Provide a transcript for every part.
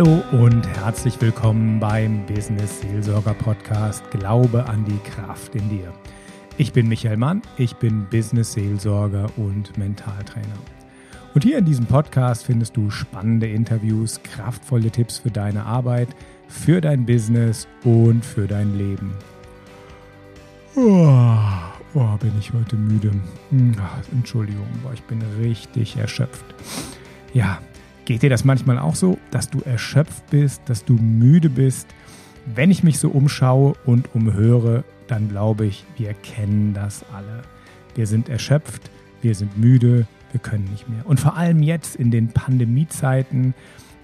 Hallo und herzlich willkommen beim Business Seelsorger Podcast Glaube an die Kraft in dir. Ich bin Michael Mann, ich bin Business Seelsorger und Mentaltrainer. Und hier in diesem Podcast findest du spannende Interviews, kraftvolle Tipps für deine Arbeit, für dein Business und für dein Leben. Oh, oh bin ich heute müde. Hm, Entschuldigung, ich bin richtig erschöpft. Ja, Geht dir das manchmal auch so, dass du erschöpft bist, dass du müde bist? Wenn ich mich so umschaue und umhöre, dann glaube ich, wir kennen das alle. Wir sind erschöpft, wir sind müde, wir können nicht mehr. Und vor allem jetzt in den Pandemiezeiten,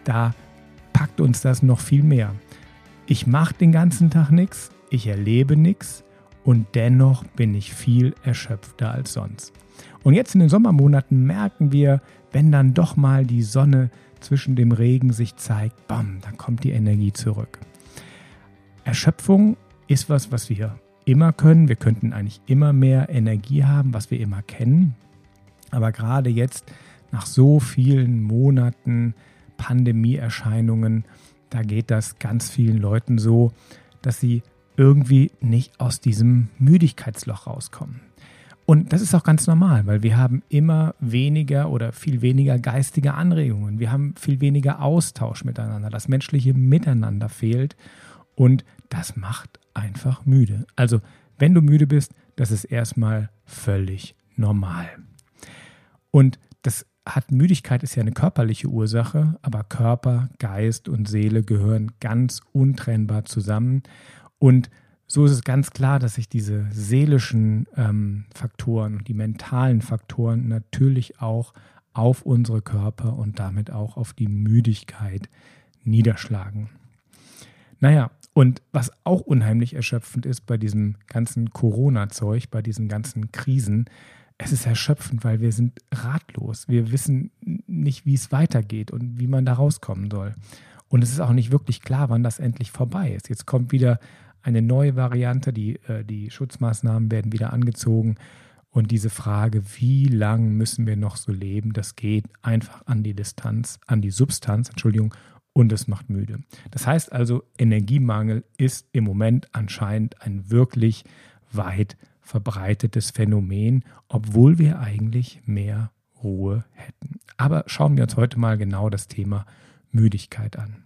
da packt uns das noch viel mehr. Ich mache den ganzen Tag nichts, ich erlebe nichts und dennoch bin ich viel erschöpfter als sonst. Und jetzt in den Sommermonaten merken wir, wenn dann doch mal die Sonne zwischen dem Regen sich zeigt, bam, dann kommt die Energie zurück. Erschöpfung ist was, was wir immer können. Wir könnten eigentlich immer mehr Energie haben, was wir immer kennen. Aber gerade jetzt, nach so vielen Monaten Pandemieerscheinungen, da geht das ganz vielen Leuten so, dass sie irgendwie nicht aus diesem Müdigkeitsloch rauskommen. Und das ist auch ganz normal, weil wir haben immer weniger oder viel weniger geistige Anregungen. Wir haben viel weniger Austausch miteinander. Das menschliche Miteinander fehlt und das macht einfach müde. Also, wenn du müde bist, das ist erstmal völlig normal. Und das hat Müdigkeit ist ja eine körperliche Ursache, aber Körper, Geist und Seele gehören ganz untrennbar zusammen. Und so ist es ganz klar, dass sich diese seelischen ähm, Faktoren und die mentalen Faktoren natürlich auch auf unsere Körper und damit auch auf die Müdigkeit niederschlagen. Naja, und was auch unheimlich erschöpfend ist bei diesem ganzen Corona-Zeug, bei diesen ganzen Krisen, es ist erschöpfend, weil wir sind ratlos. Wir wissen nicht, wie es weitergeht und wie man da rauskommen soll. Und es ist auch nicht wirklich klar, wann das endlich vorbei ist. Jetzt kommt wieder eine neue Variante. Die, äh, die Schutzmaßnahmen werden wieder angezogen. Und diese Frage, wie lang müssen wir noch so leben, das geht einfach an die Distanz, an die Substanz, Entschuldigung, und es macht müde. Das heißt also, Energiemangel ist im Moment anscheinend ein wirklich weit verbreitetes Phänomen, obwohl wir eigentlich mehr Ruhe hätten. Aber schauen wir uns heute mal genau das Thema Müdigkeit an.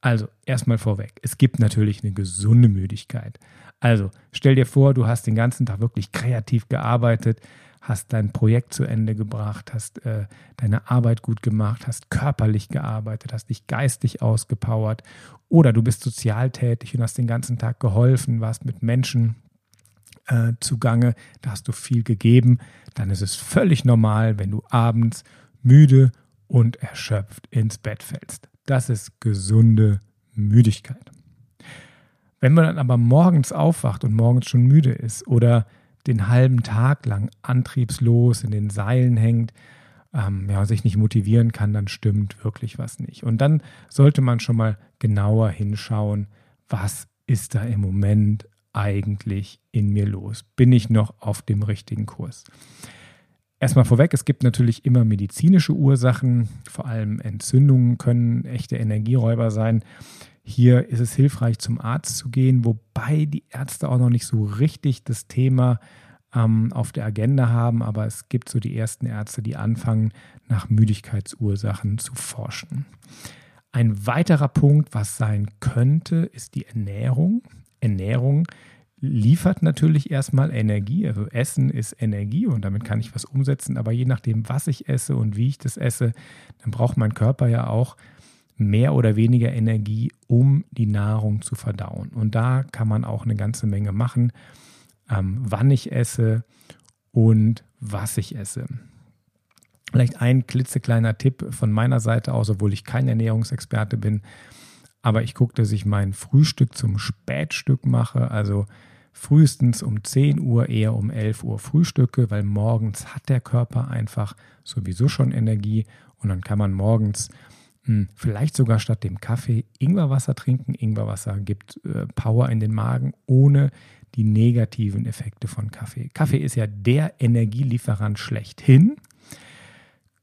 Also, erstmal vorweg, es gibt natürlich eine gesunde Müdigkeit. Also, stell dir vor, du hast den ganzen Tag wirklich kreativ gearbeitet, hast dein Projekt zu Ende gebracht, hast äh, deine Arbeit gut gemacht, hast körperlich gearbeitet, hast dich geistig ausgepowert oder du bist sozial tätig und hast den ganzen Tag geholfen, warst mit Menschen äh, zugange, da hast du viel gegeben, dann ist es völlig normal, wenn du abends müde und erschöpft ins Bett fällst. Das ist gesunde Müdigkeit. Wenn man dann aber morgens aufwacht und morgens schon müde ist oder den halben Tag lang antriebslos in den Seilen hängt, ähm, ja, sich nicht motivieren kann, dann stimmt wirklich was nicht. Und dann sollte man schon mal genauer hinschauen, was ist da im Moment eigentlich in mir los? Bin ich noch auf dem richtigen Kurs? Erstmal vorweg, es gibt natürlich immer medizinische Ursachen, vor allem Entzündungen können echte Energieräuber sein. Hier ist es hilfreich, zum Arzt zu gehen, wobei die Ärzte auch noch nicht so richtig das Thema ähm, auf der Agenda haben, aber es gibt so die ersten Ärzte, die anfangen, nach Müdigkeitsursachen zu forschen. Ein weiterer Punkt, was sein könnte, ist die Ernährung. Ernährung liefert natürlich erstmal Energie. Also Essen ist Energie und damit kann ich was umsetzen. Aber je nachdem, was ich esse und wie ich das esse, dann braucht mein Körper ja auch mehr oder weniger Energie, um die Nahrung zu verdauen. Und da kann man auch eine ganze Menge machen, ähm, wann ich esse und was ich esse. Vielleicht ein klitzekleiner Tipp von meiner Seite aus, obwohl ich kein Ernährungsexperte bin. Aber ich gucke, dass ich mein Frühstück zum Spätstück mache. Also frühestens um 10 Uhr, eher um 11 Uhr frühstücke, weil morgens hat der Körper einfach sowieso schon Energie und dann kann man morgens mh, hm, vielleicht sogar statt dem Kaffee Ingwerwasser trinken. Ingwerwasser gibt äh, Power in den Magen ohne die negativen Effekte von Kaffee. Kaffee ist ja der Energielieferant schlechthin.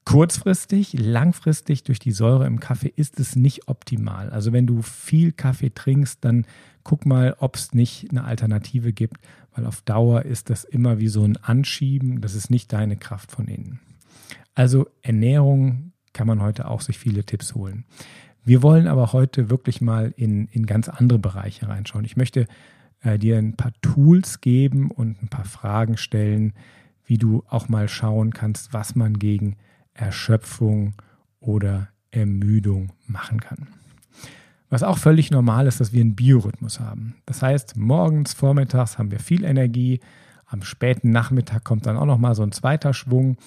Kurzfristig, langfristig durch die Säure im Kaffee ist es nicht optimal. Also wenn du viel Kaffee trinkst, dann guck mal, ob es nicht eine Alternative gibt, weil auf Dauer ist das immer wie so ein Anschieben, das ist nicht deine Kraft von innen. Also Ernährung kann man heute auch sich viele Tipps holen. Wir wollen aber heute wirklich mal in, in ganz andere Bereiche reinschauen. Ich möchte äh, dir ein paar Tools geben und ein paar Fragen stellen, wie du auch mal schauen kannst, was man gegen Erschöpfung oder Ermüdung machen kann. Was auch völlig normal ist, dass wir einen Biorhythmus haben. Das heißt, morgens, vormittags haben wir viel Energie, am späten Nachmittag kommt dann auch noch mal so ein zweiter Schwung,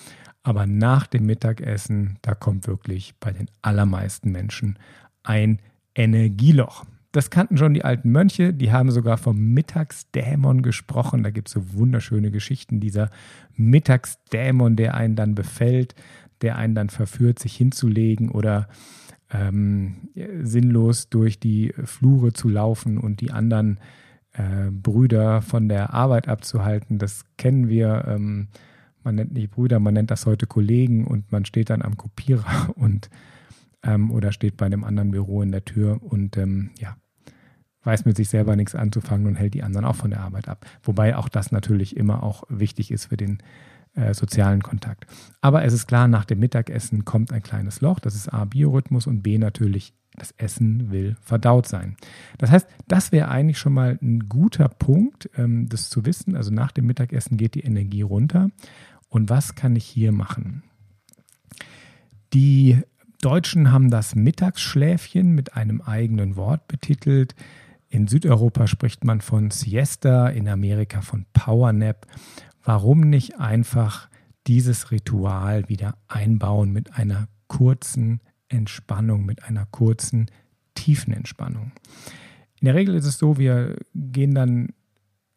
aber nach dem Mittagessen, da kommt wirklich bei den allermeisten Menschen ein Energieloch. Das kannten schon die alten Mönche, die haben sogar vom Mittagsdämon gesprochen. Da gibt es so wunderschöne Geschichten. Dieser Mittagsdämon, der einen dann befällt, der einen dann verführt, sich hinzulegen oder ähm, sinnlos durch die Flure zu laufen und die anderen äh, Brüder von der Arbeit abzuhalten. Das kennen wir. Ähm, man nennt nicht Brüder, man nennt das heute Kollegen und man steht dann am Kopierer und ähm, oder steht bei einem anderen Büro in der Tür und ähm, ja, weiß mit sich selber nichts anzufangen und hält die anderen auch von der Arbeit ab. Wobei auch das natürlich immer auch wichtig ist für den äh, sozialen Kontakt. Aber es ist klar, nach dem Mittagessen kommt ein kleines Loch. Das ist A, Biorhythmus und B, natürlich, das Essen will verdaut sein. Das heißt, das wäre eigentlich schon mal ein guter Punkt, ähm, das zu wissen. Also nach dem Mittagessen geht die Energie runter. Und was kann ich hier machen? Die Deutschen haben das Mittagsschläfchen mit einem eigenen Wort betitelt. In Südeuropa spricht man von Siesta, in Amerika von Powernap. Warum nicht einfach dieses Ritual wieder einbauen mit einer kurzen Entspannung, mit einer kurzen, tiefen Entspannung? In der Regel ist es so, wir gehen dann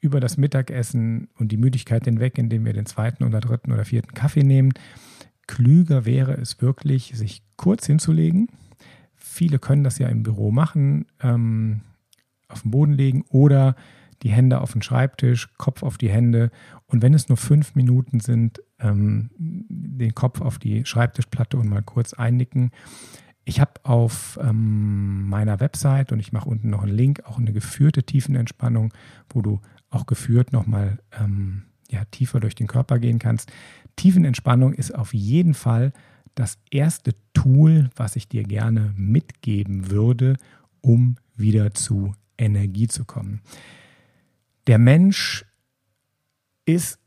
über das Mittagessen und die Müdigkeit hinweg, indem wir den zweiten oder dritten oder vierten Kaffee nehmen. Klüger wäre es wirklich, sich kurz hinzulegen. Viele können das ja im Büro machen, ähm, auf den Boden legen oder die Hände auf den Schreibtisch, Kopf auf die Hände und wenn es nur fünf Minuten sind, ähm, den Kopf auf die Schreibtischplatte und mal kurz einnicken. Ich habe auf ähm, meiner Website und ich mache unten noch einen Link, auch eine geführte Tiefenentspannung, wo du auch geführt nochmal ähm, ja, tiefer durch den Körper gehen kannst. Tiefenentspannung ist auf jeden Fall das erste Tool, was ich dir gerne mitgeben würde, um wieder zu Energie zu kommen. Der Mensch ist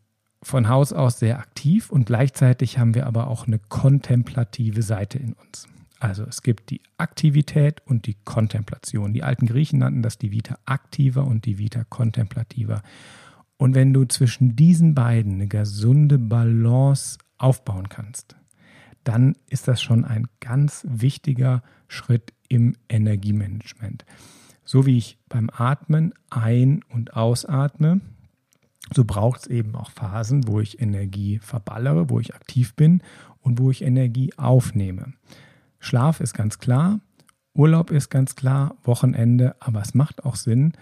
von Haus aus sehr aktiv und gleichzeitig haben wir aber auch eine kontemplative Seite in uns. Also es gibt die Aktivität und die Kontemplation. Die alten Griechen nannten das die Vita activa und die Vita contemplativa. Und wenn du zwischen diesen beiden eine gesunde Balance aufbauen kannst, dann ist das schon ein ganz wichtiger Schritt im Energiemanagement. So wie ich beim Atmen ein- und ausatme, so braucht es eben auch Phasen, wo ich Energie verballere, wo ich aktiv bin und wo ich Energie aufnehme. Schlaf ist ganz klar, Urlaub ist ganz klar, Wochenende, aber es macht auch Sinn,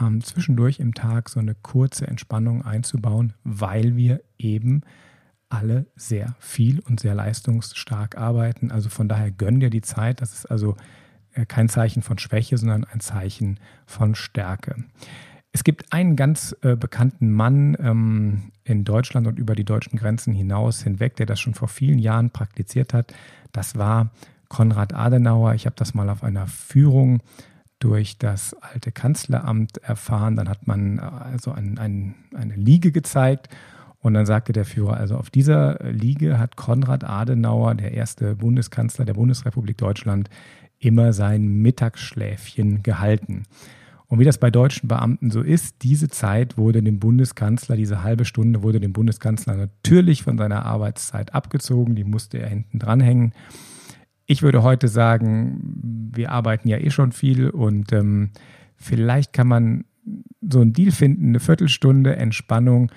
ähm, zwischendurch im Tag so eine kurze Entspannung einzubauen, weil wir eben alle sehr viel und sehr leistungsstark arbeiten. Also von daher gönn dir die Zeit. Das ist also kein Zeichen von Schwäche, sondern ein Zeichen von Stärke. Es gibt einen ganz äh, bekannten Mann ähm, in Deutschland und über die deutschen Grenzen hinaus hinweg, der das schon vor vielen Jahren praktiziert hat. Das war Konrad Adenauer. Ich habe das mal auf einer Führung durch das alte Kanzleramt erfahren. Dann hat man äh, also ein, ein, eine Liege gezeigt und dann sagte der Führer, also auf dieser Liege hat Konrad Adenauer, der erste Bundeskanzler der Bundesrepublik Deutschland, immer sein Mittagsschläfchen gehalten. Und wie das bei deutschen Beamten so ist, diese Zeit wurde dem Bundeskanzler, diese halbe Stunde wurde dem Bundeskanzler natürlich von seiner Arbeitszeit abgezogen, die musste er hinten dranhängen. Ich würde heute sagen, wir arbeiten ja eh schon viel und ähm, vielleicht kann man so einen Deal finden, eine Viertelstunde Entspannung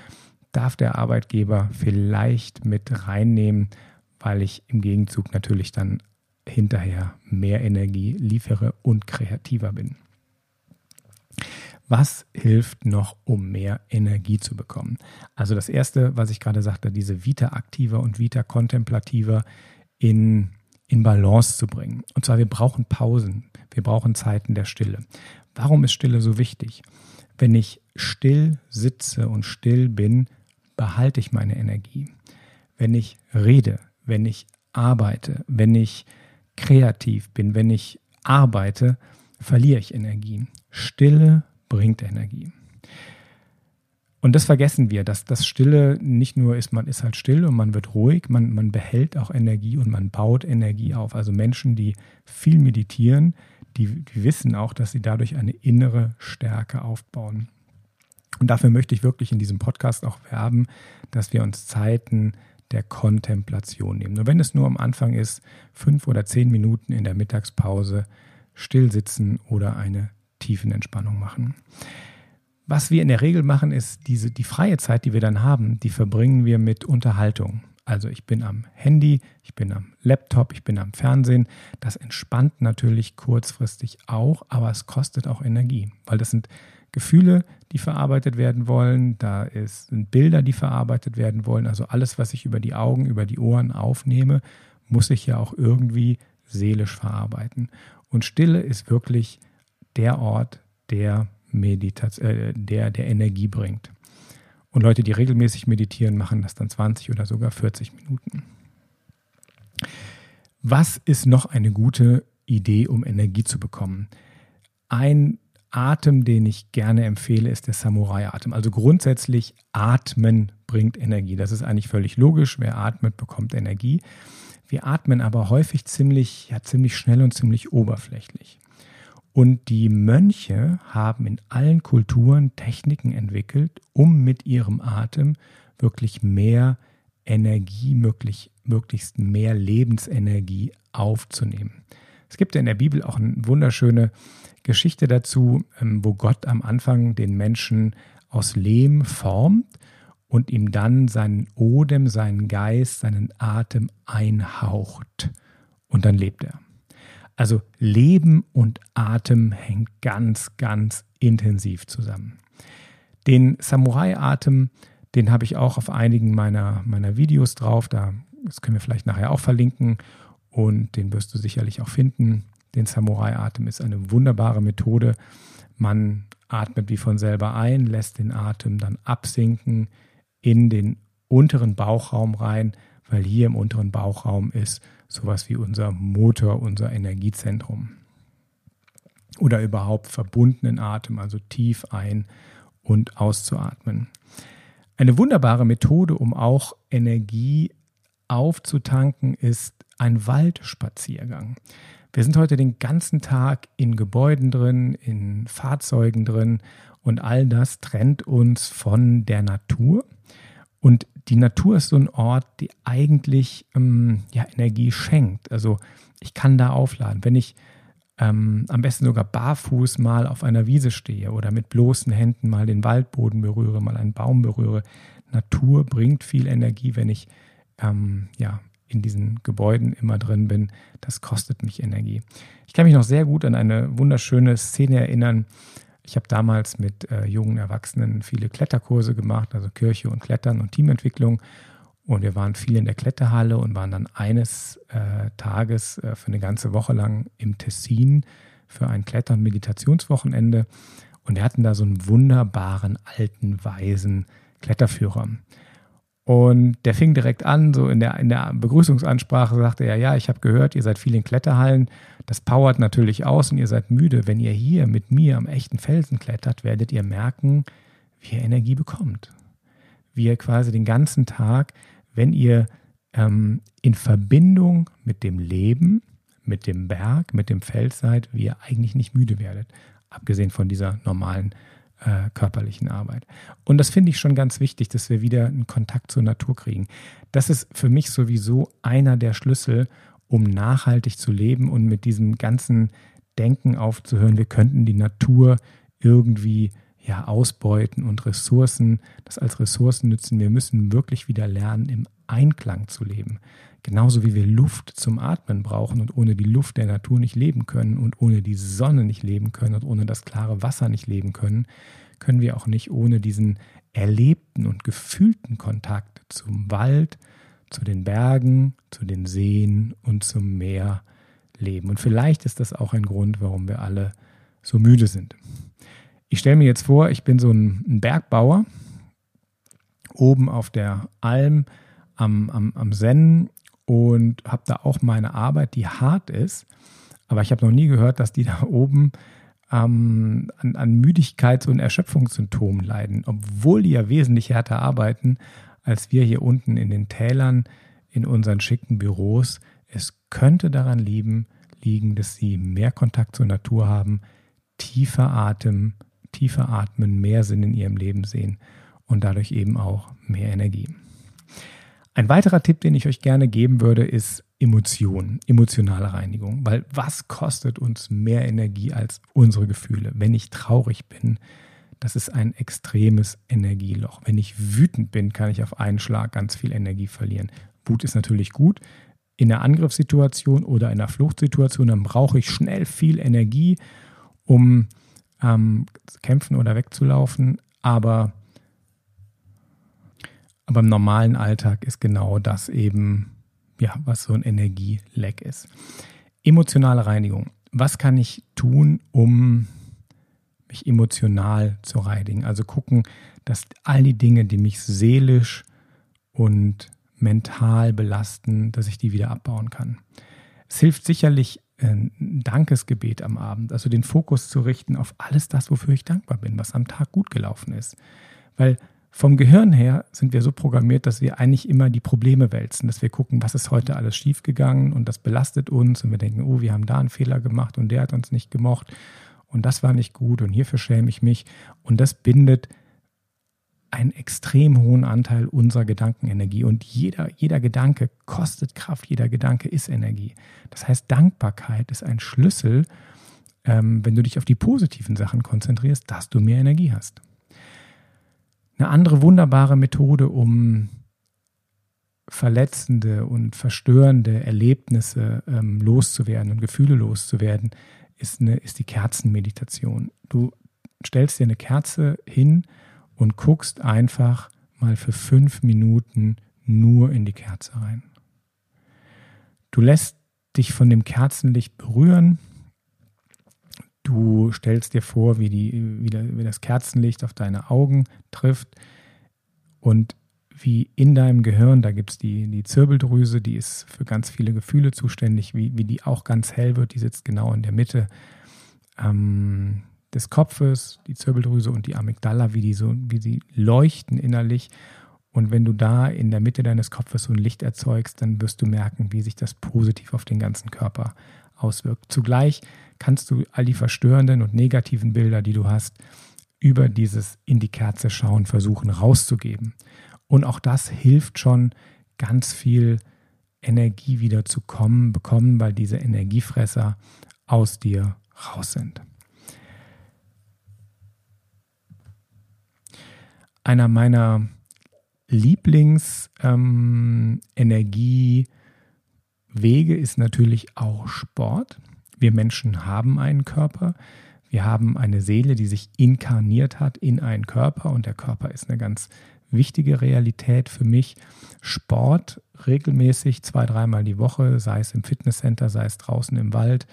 darf der Arbeitgeber vielleicht mit reinnehmen, weil ich im Gegenzug natürlich dann hinterher mehr Energie liefere und kreativer bin. Was hilft noch, um mehr Energie zu bekommen? Also das erste, was ich gerade sagte, diese Vita aktiver und Vita kontemplativer in, in Balance zu bringen. Und zwar, wir brauchen Pausen, wir brauchen Zeiten der Stille. Warum ist Stille so wichtig? Wenn ich still sitze und still bin, behalte ich meine Energie. Wenn ich rede, wenn ich arbeite, wenn ich kreativ bin, wenn ich arbeite, verliere ich Energie. Stille bringt Energie. Und das vergessen wir, dass das Stille nicht nur ist, man ist halt still und man wird ruhig, man, man behält auch Energie und man baut Energie auf. Also Menschen, die viel meditieren, die, die wissen auch, dass sie dadurch eine innere Stärke aufbauen. Und dafür möchte ich wirklich in diesem Podcast auch werben, dass wir uns Zeiten der Kontemplation nehmen. Nur wenn es nur am Anfang ist, fünf oder zehn Minuten in der Mittagspause still sitzen oder eine Tiefenentspannung machen. Was wir in der Regel machen, ist diese, die freie Zeit, die wir dann haben, die verbringen wir mit Unterhaltung. Also ich bin am Handy, ich bin am Laptop, ich bin am Fernsehen. Das entspannt natürlich kurzfristig auch, aber es kostet auch Energie, weil das sind Gefühle, die verarbeitet werden wollen, da ist, sind Bilder, die verarbeitet werden wollen. Also alles, was ich über die Augen, über die Ohren aufnehme, muss ich ja auch irgendwie seelisch verarbeiten. Und Stille ist wirklich der Ort, der Meditation, äh, der, der Energie bringt. Und Leute, die regelmäßig meditieren, machen das dann 20 oder sogar 40 Minuten. Was ist noch eine gute Idee, um Energie zu bekommen? Ein Atem, den ich gerne empfehle, ist der Samurai-Atem. Also grundsätzlich atmen bringt Energie. Das ist eigentlich völlig logisch. Wer atmet, bekommt Energie. Wir atmen aber häufig ziemlich, ja, ziemlich schnell und ziemlich oberflächlich. Und die Mönche haben in allen Kulturen Techniken entwickelt, um mit ihrem Atem wirklich mehr Energie, möglich, möglichst mehr Lebensenergie aufzunehmen. Es gibt ja in der Bibel auch eine wunderschöne Geschichte dazu, ähm, wo Gott am Anfang den Menschen aus Lehm formt und ihm dann seinen Odem, seinen Geist, seinen Atem einhaucht. Und dann lebt er. Also Leben und Atem hängt ganz, ganz intensiv zusammen. Den Samurai-Atem, den habe ich auch auf einigen meiner, meiner Videos drauf. Da, das können wir vielleicht nachher auch verlinken und den wirst du sicherlich auch finden. Den Samurai-Atem ist eine wunderbare Methode. Man atmet wie von selber ein, lässt den Atem dann absinken in den unteren Bauchraum rein, weil hier im unteren Bauchraum ist sowas wie unser Motor, unser Energiezentrum. Oder überhaupt verbundenen Atem, also tief ein- und auszuatmen. Eine wunderbare Methode, um auch Energie aufzutanken, ist ein Waldspaziergang. Wir sind heute den ganzen Tag in Gebäuden drin, in Fahrzeugen drin und all das trennt uns von der Natur. Und die Natur ist so ein Ort, die eigentlich ähm, ja, Energie schenkt. Also ich kann da aufladen. Wenn ich ähm, am besten sogar barfuß mal auf einer Wiese stehe oder mit bloßen Händen mal den Waldboden berühre, mal einen Baum berühre. Natur bringt viel Energie, wenn ich ähm, ja, in diesen Gebäuden immer drin bin. Das kostet mich Energie. Ich kann mich noch sehr gut an eine wunderschöne Szene erinnern. Ich habe damals mit äh, jungen Erwachsenen viele Kletterkurse gemacht, also Kirche und Klettern und Teamentwicklung. Und wir waren viel in der Kletterhalle und waren dann eines äh, Tages äh, für eine ganze Woche lang im Tessin für ein Kletter- und Meditationswochenende. Und wir hatten da so einen wunderbaren alten, weisen Kletterführer. Und der fing direkt an, so in der, in der Begrüßungsansprache sagte er, ja, ich habe gehört, ihr seid viel in Kletterhallen. Das powert natürlich aus und ihr seid müde. Wenn ihr hier mit mir am echten Felsen klettert, werdet ihr merken, wie ihr Energie bekommt. Wie ihr quasi den ganzen Tag, wenn ihr ähm, in Verbindung mit dem Leben, mit dem Berg, mit dem Fels seid, wie ihr eigentlich nicht müde werdet. Abgesehen von dieser normalen äh, körperlichen Arbeit. Und das finde ich schon ganz wichtig, dass wir wieder einen Kontakt zur Natur kriegen. Das ist für mich sowieso einer der Schlüssel, um nachhaltig zu leben und mit diesem ganzen Denken aufzuhören, wir könnten die Natur irgendwie ja, ausbeuten und Ressourcen, das als Ressourcen nützen. Wir müssen wirklich wieder lernen, im Einklang zu leben. Genauso wie wir Luft zum Atmen brauchen und ohne die Luft der Natur nicht leben können und ohne die Sonne nicht leben können und ohne das klare Wasser nicht leben können, können wir auch nicht ohne diesen erlebten und gefühlten Kontakt zum Wald, zu den Bergen, zu den Seen und zum Meer leben. Und vielleicht ist das auch ein Grund, warum wir alle so müde sind. Ich stelle mir jetzt vor, ich bin so ein Bergbauer oben auf der Alm am, am, am Sennen und habe da auch meine Arbeit, die hart ist. Aber ich habe noch nie gehört, dass die da oben ähm, an, an Müdigkeits- und Erschöpfungssymptomen leiden, obwohl die ja wesentlich härter arbeiten als wir hier unten in den Tälern in unseren schicken Büros. Es könnte daran liegen, liegen, dass sie mehr Kontakt zur Natur haben, tiefer Atem, tiefer atmen, mehr Sinn in ihrem Leben sehen und dadurch eben auch mehr Energie. Ein weiterer Tipp, den ich euch gerne geben würde, ist Emotionen, emotionale Reinigung. Weil was kostet uns mehr Energie als unsere Gefühle? Wenn ich traurig bin, das ist ein extremes Energieloch. Wenn ich wütend bin, kann ich auf einen Schlag ganz viel Energie verlieren. Wut ist natürlich gut. In einer Angriffssituation oder in einer Fluchtsituation, dann brauche ich schnell viel Energie, um ähm, kämpfen oder wegzulaufen. Aber, aber im normalen Alltag ist genau das eben, ja, was so ein Energieleck ist. Emotionale Reinigung. Was kann ich tun, um mich emotional zu reinigen. Also gucken, dass all die Dinge, die mich seelisch und mental belasten, dass ich die wieder abbauen kann. Es hilft sicherlich ein Dankesgebet am Abend, also den Fokus zu richten auf alles das, wofür ich dankbar bin, was am Tag gut gelaufen ist. Weil vom Gehirn her sind wir so programmiert, dass wir eigentlich immer die Probleme wälzen, dass wir gucken, was ist heute alles schiefgegangen und das belastet uns und wir denken, oh, wir haben da einen Fehler gemacht und der hat uns nicht gemocht und das war nicht gut und hierfür schäme ich mich. Und das bindet einen extrem hohen Anteil unserer Gedankenenergie. Und jeder, jeder Gedanke kostet Kraft, jeder Gedanke ist Energie. Das heißt, Dankbarkeit ist ein Schlüssel, ähm, wenn du dich auf die positiven Sachen konzentrierst, dass du mehr Energie hast. Eine andere wunderbare Methode, um verletzende und verstörende Erlebnisse ähm, loszuwerden und Gefühle loszuwerden, ist, eine, ist die Kerzenmeditation. Du stellst dir eine Kerze hin und guckst einfach mal für fünf Minuten nur in die Kerze rein. Du lässt dich von dem Kerzenlicht berühren. Du stellst dir vor, wie, die, wie, das Kerzenlicht auf deine Augen trifft und wie in deinem Gehirn, da gibt es die, die Zirbeldrüse, die ist für ganz viele Gefühle zuständig, wie, wie die auch ganz hell wird, die sitzt genau in der Mitte ähm, des Kopfes, die Zirbeldrüse und die Amygdala, wie die so, wie sie leuchten innerlich. Und wenn du da in der Mitte deines Kopfes so ein Licht erzeugst, dann wirst du merken, wie sich das positiv auf den ganzen Körper auswirkt. Zugleich kannst du all die verstörenden und negativen Bilder, die du hast, über dieses in die Kerze schauen versuchen rauszugeben. Und auch das hilft schon, ganz viel Energie wieder zu kommen, bekommen, weil diese Energiefresser aus dir raus sind. Einer meiner Lieblingsenergiewege ähm, ist natürlich auch Sport. Wir Menschen haben einen Körper. Wir haben eine Seele, die sich inkarniert hat in einen Körper und der Körper ist eine ganz wichtige Realität für mich. Sport regelmäßig zwei, dreimal die Woche, sei es im Fitnesscenter, sei es draußen im Wald,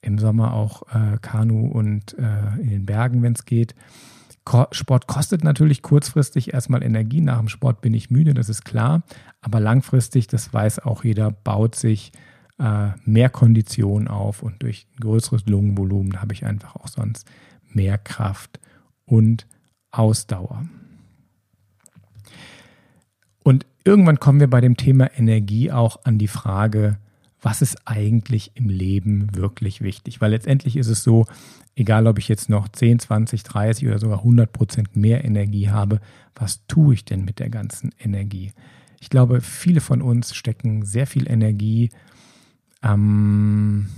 im Sommer auch äh, Kanu und äh, in den Bergen, wenn es geht. Sport kostet natürlich kurzfristig erstmal Energie. Nach dem Sport bin ich müde, das ist klar. Aber langfristig, das weiß auch jeder, baut sich äh, mehr Kondition auf und durch ein größeres Lungenvolumen habe ich einfach auch sonst mehr Kraft und Ausdauer. Und irgendwann kommen wir bei dem Thema Energie auch an die Frage, was ist eigentlich im Leben wirklich wichtig? Weil letztendlich ist es so, egal ob ich jetzt noch 10, 20, 30 oder sogar 100 Prozent mehr Energie habe, was tue ich denn mit der ganzen Energie? Ich glaube, viele von uns stecken sehr viel Energie ähm,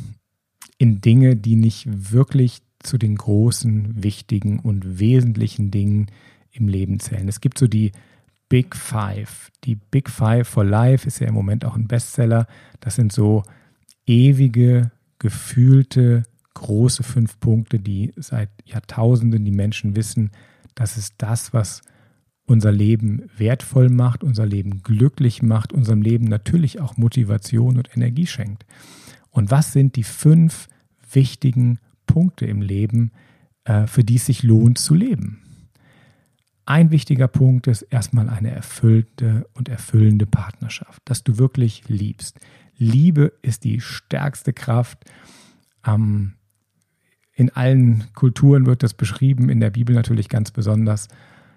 in Dinge, die nicht wirklich zu den großen, wichtigen und wesentlichen Dingen im Leben zählen. Es gibt so die Big Five. Die Big Five for Life ist ja im Moment auch ein Bestseller. Das sind so ewige, gefühlte, große fünf Punkte, die seit Jahrtausenden die Menschen wissen, das ist das, was unser Leben wertvoll macht, unser Leben glücklich macht, unserem Leben natürlich auch Motivation und Energie schenkt. Und was sind die fünf wichtigen Punkte im Leben, äh, für die es sich lohnt zu leben? Ein wichtiger Punkt ist erstmal eine erfüllte und erfüllende Partnerschaft, dass du wirklich liebst. Liebe ist die stärkste Kraft. Ähm, in allen Kulturen wird das beschrieben, in der Bibel natürlich ganz besonders.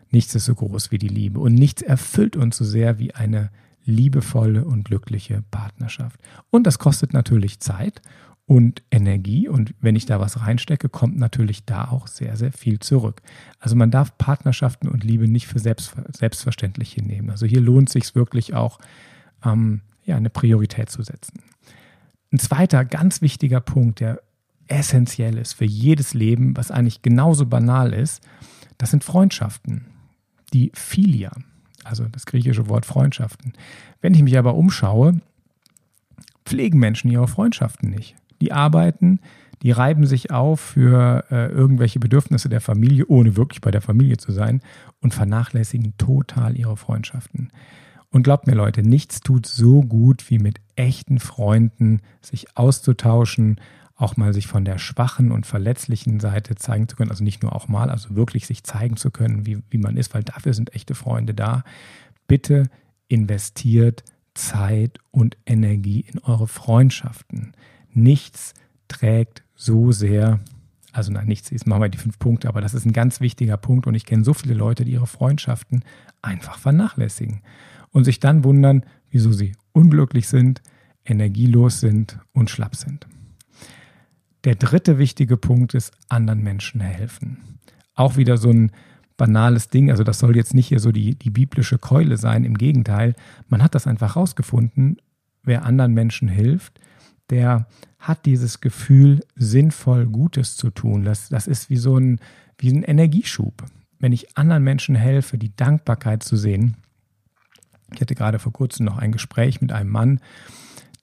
Nichts ist so groß wie die Liebe und nichts erfüllt uns so sehr wie eine liebevolle und glückliche Partnerschaft. Und das kostet natürlich Zeit und Energie. Und wenn ich da was reinstecke, kommt natürlich da auch sehr, sehr viel zurück. Also man darf Partnerschaften und Liebe nicht für selbst, selbstverständlich hinnehmen. Also hier lohnt es sich wirklich auch, ähm, ja, eine Priorität zu setzen. Ein zweiter ganz wichtiger Punkt, der essentiell ist für jedes Leben, was eigentlich genauso banal ist, das sind Freundschaften. Die Philia, also das griechische Wort Freundschaften. Wenn ich mich aber umschaue, pflegen Menschen ihre Freundschaften nicht. Die arbeiten, die reiben sich auf für äh, irgendwelche Bedürfnisse der Familie, ohne wirklich bei der Familie zu sein, und vernachlässigen total ihre Freundschaften. Und glaubt mir Leute, nichts tut so gut, wie mit echten Freunden sich auszutauschen, auch mal sich von der schwachen und verletzlichen Seite zeigen zu können, also nicht nur auch mal, also wirklich sich zeigen zu können, wie, wie man ist, weil dafür sind echte Freunde da. Bitte investiert Zeit und Energie in eure Freundschaften nichts trägt so sehr, also nein, nichts, jetzt machen wir die fünf Punkte, aber das ist ein ganz wichtiger Punkt und ich kenne so viele Leute, die ihre Freundschaften einfach vernachlässigen und sich dann wundern, wieso sie unglücklich sind, energielos sind und schlapp sind. Der dritte wichtige Punkt ist, anderen Menschen helfen. Auch wieder so ein banales Ding, also das soll jetzt nicht hier so die, die biblische Keule sein, im Gegenteil, man hat das einfach rausgefunden, wer anderen Menschen hilft, der hat dieses Gefühl, sinnvoll Gutes zu tun. Das, das ist wie so ein, wie ein Energieschub. Wenn ich anderen Menschen helfe, die Dankbarkeit zu sehen. Ich hatte gerade vor kurzem noch ein Gespräch mit einem Mann,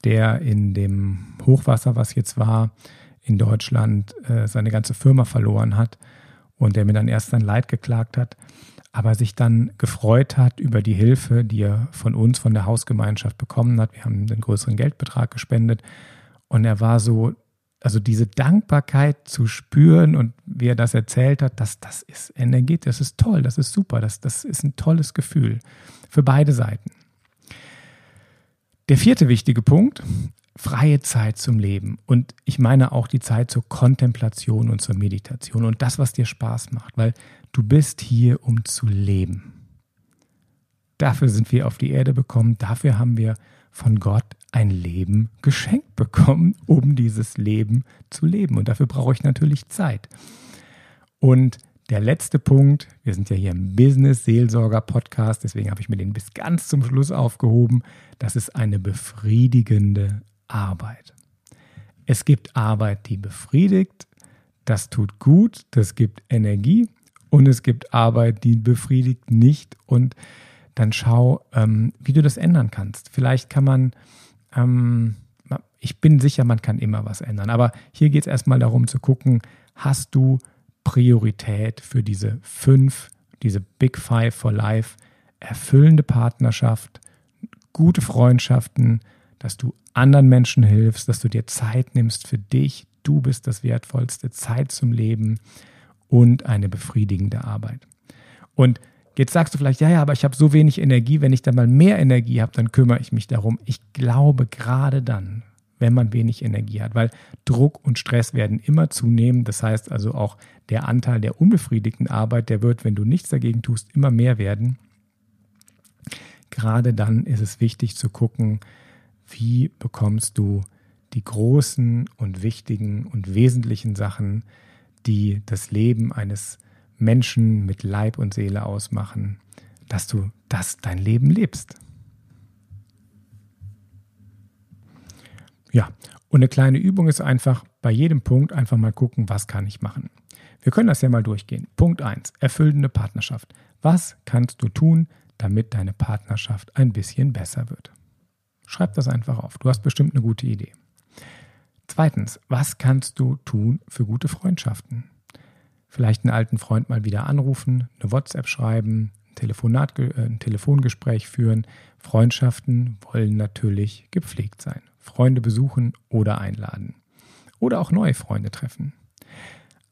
der in dem Hochwasser, was jetzt war, in Deutschland äh, seine ganze Firma verloren hat und der mir dann erst sein Leid geklagt hat, aber sich dann gefreut hat über die Hilfe, die er von uns, von der Hausgemeinschaft bekommen hat. Wir haben einen größeren Geldbetrag gespendet und er war so, also diese Dankbarkeit zu spüren und wie er das erzählt hat, das, das ist Energie, das ist toll, das ist super, das, das ist ein tolles Gefühl für beide Seiten. Der vierte wichtige Punkt, freie Zeit zum Leben. Und ich meine auch die Zeit zur Kontemplation und zur Meditation und das, was dir Spaß macht, weil du bist hier, um zu leben. Dafür sind wir auf die Erde bekommen, dafür haben wir von Gott ein Leben geschenkt bekommen, um dieses Leben zu leben. Und dafür brauche ich natürlich Zeit. Und der letzte Punkt, wir sind ja hier im Business-Seelsorger-Podcast, deswegen habe ich mir den bis ganz zum Schluss aufgehoben. Das ist eine befriedigende Arbeit. Es gibt Arbeit, die befriedigt, das tut gut, das gibt Energie und es gibt Arbeit, die befriedigt nicht und dann schau, ähm, wie du das ändern kannst. Vielleicht kann man, ähm, ich bin sicher, man kann immer was ändern. Aber hier geht es erstmal darum zu gucken, hast du Priorität für diese fünf, diese Big Five for Life, erfüllende Partnerschaft, gute Freundschaften, dass du anderen Menschen hilfst, dass du dir Zeit nimmst für dich. Du bist das Wertvollste, Zeit zum Leben und eine befriedigende Arbeit. Und Jetzt sagst du vielleicht, ja, ja, aber ich habe so wenig Energie. Wenn ich dann mal mehr Energie habe, dann kümmere ich mich darum. Ich glaube gerade dann, wenn man wenig Energie hat, weil Druck und Stress werden immer zunehmen. Das heißt also auch der Anteil der unbefriedigten Arbeit, der wird, wenn du nichts dagegen tust, immer mehr werden. Gerade dann ist es wichtig zu gucken, wie bekommst du die großen und wichtigen und wesentlichen Sachen, die das Leben eines Menschen mit Leib und Seele ausmachen, dass du das dein Leben lebst. Ja, und eine kleine Übung ist einfach bei jedem Punkt einfach mal gucken, was kann ich machen. Wir können das ja mal durchgehen. Punkt 1, erfüllende Partnerschaft. Was kannst du tun, damit deine Partnerschaft ein bisschen besser wird? Schreib das einfach auf. Du hast bestimmt eine gute Idee. Zweitens, was kannst du tun für gute Freundschaften? Vielleicht einen alten Freund mal wieder anrufen, eine WhatsApp schreiben, Telefonat, äh, ein Telefongespräch führen. Freundschaften wollen natürlich gepflegt sein. Freunde besuchen oder einladen. Oder auch neue Freunde treffen.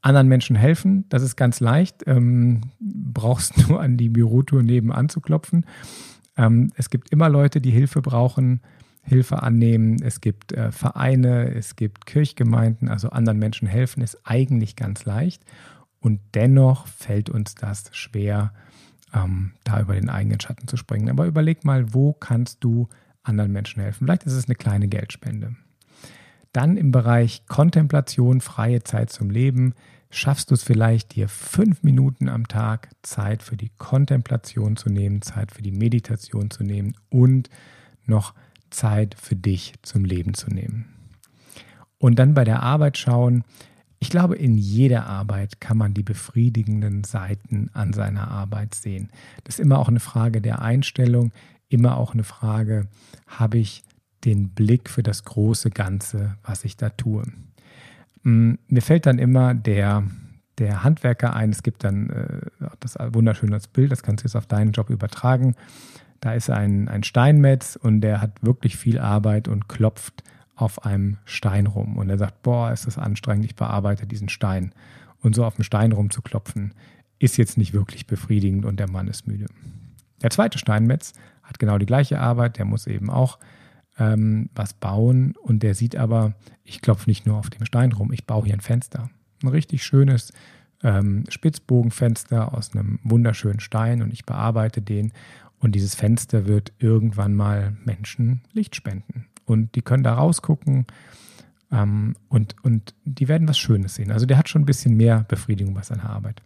Anderen Menschen helfen, das ist ganz leicht. Ähm, brauchst nur an die Bürotour nebenan zu klopfen. Ähm, es gibt immer Leute, die Hilfe brauchen, Hilfe annehmen. Es gibt äh, Vereine, es gibt Kirchgemeinden, also anderen Menschen helfen ist eigentlich ganz leicht. Und dennoch fällt uns das schwer, ähm, da über den eigenen Schatten zu springen. Aber überleg mal, wo kannst du anderen Menschen helfen? Vielleicht ist es eine kleine Geldspende. Dann im Bereich Kontemplation, freie Zeit zum Leben, schaffst du es vielleicht, dir fünf Minuten am Tag Zeit für die Kontemplation zu nehmen, Zeit für die Meditation zu nehmen und noch Zeit für dich zum Leben zu nehmen. Und dann bei der Arbeit schauen, ich glaube, in jeder Arbeit kann man die befriedigenden Seiten an seiner Arbeit sehen. Das ist immer auch eine Frage der Einstellung, immer auch eine Frage, habe ich den Blick für das große Ganze, was ich da tue. Mm, mir fällt dann immer der, der Handwerker ein. Es gibt dann äh, das wunderschöne Bild, das kannst du jetzt auf deinen Job übertragen. Da ist ein, ein Steinmetz und der hat wirklich viel Arbeit und klopft auf einem Stein rum. Und er sagt, boah, ist das anstrengend, ich bearbeite diesen Stein. Und so auf dem Stein rumzuklopfen, ist jetzt nicht wirklich befriedigend und der Mann ist müde. Der zweite Steinmetz hat genau die gleiche Arbeit, der muss eben auch ähm, was bauen und der sieht aber, ich klopfe nicht nur auf dem Stein rum, ich baue hier ein Fenster. Ein richtig schönes ähm, Spitzbogenfenster aus einem wunderschönen Stein und ich bearbeite den und dieses Fenster wird irgendwann mal Menschen Licht spenden und die können da rausgucken ähm, und, und die werden was Schönes sehen. Also der hat schon ein bisschen mehr Befriedigung bei seiner Arbeit.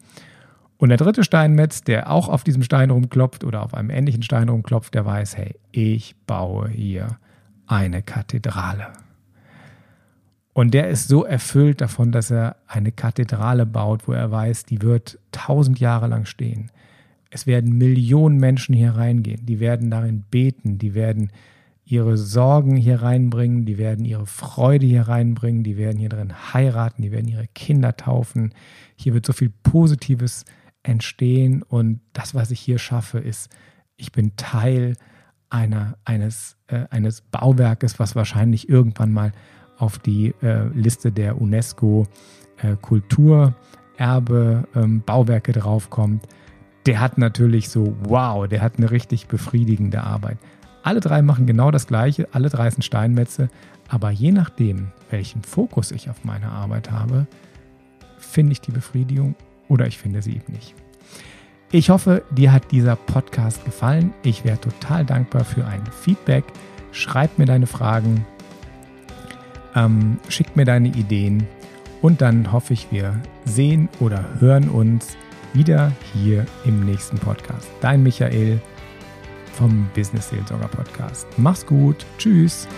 Und der dritte Steinmetz, der auch auf diesem Stein rumklopft oder auf einem ähnlichen Stein rumklopft, der weiß, hey, ich baue hier eine Kathedrale. Und der ist so erfüllt davon, dass er eine Kathedrale baut, wo er weiß, die wird tausend Jahre lang stehen. Es werden Millionen Menschen hier reingehen, die werden darin beten, die werden ihre Sorgen hier reinbringen, die werden ihre Freude hier reinbringen, die werden hier drin heiraten, die werden ihre Kinder taufen. Hier wird so viel Positives entstehen und das, was ich hier schaffe, ist, ich bin Teil einer, eines, äh, eines Bauwerkes, was wahrscheinlich irgendwann mal auf die äh, Liste der UNESCO äh, Kulturerbe ähm, Bauwerke draufkommt. Der hat natürlich so, wow, der hat eine richtig befriedigende Arbeit. Alle drei machen genau das Gleiche, alle drei sind Steinmetze, aber je nachdem, welchen Fokus ich auf meine Arbeit habe, finde ich die Befriedigung oder ich finde sie eben nicht. Ich hoffe, dir hat dieser Podcast gefallen. Ich wäre total dankbar für ein Feedback. Schreib mir deine Fragen, ähm, schick mir deine Ideen und dann hoffe ich, wir sehen oder hören uns wieder hier im nächsten Podcast. Dein Michael vom Business Seelsorger Podcast. Mach's gut. Tschüss.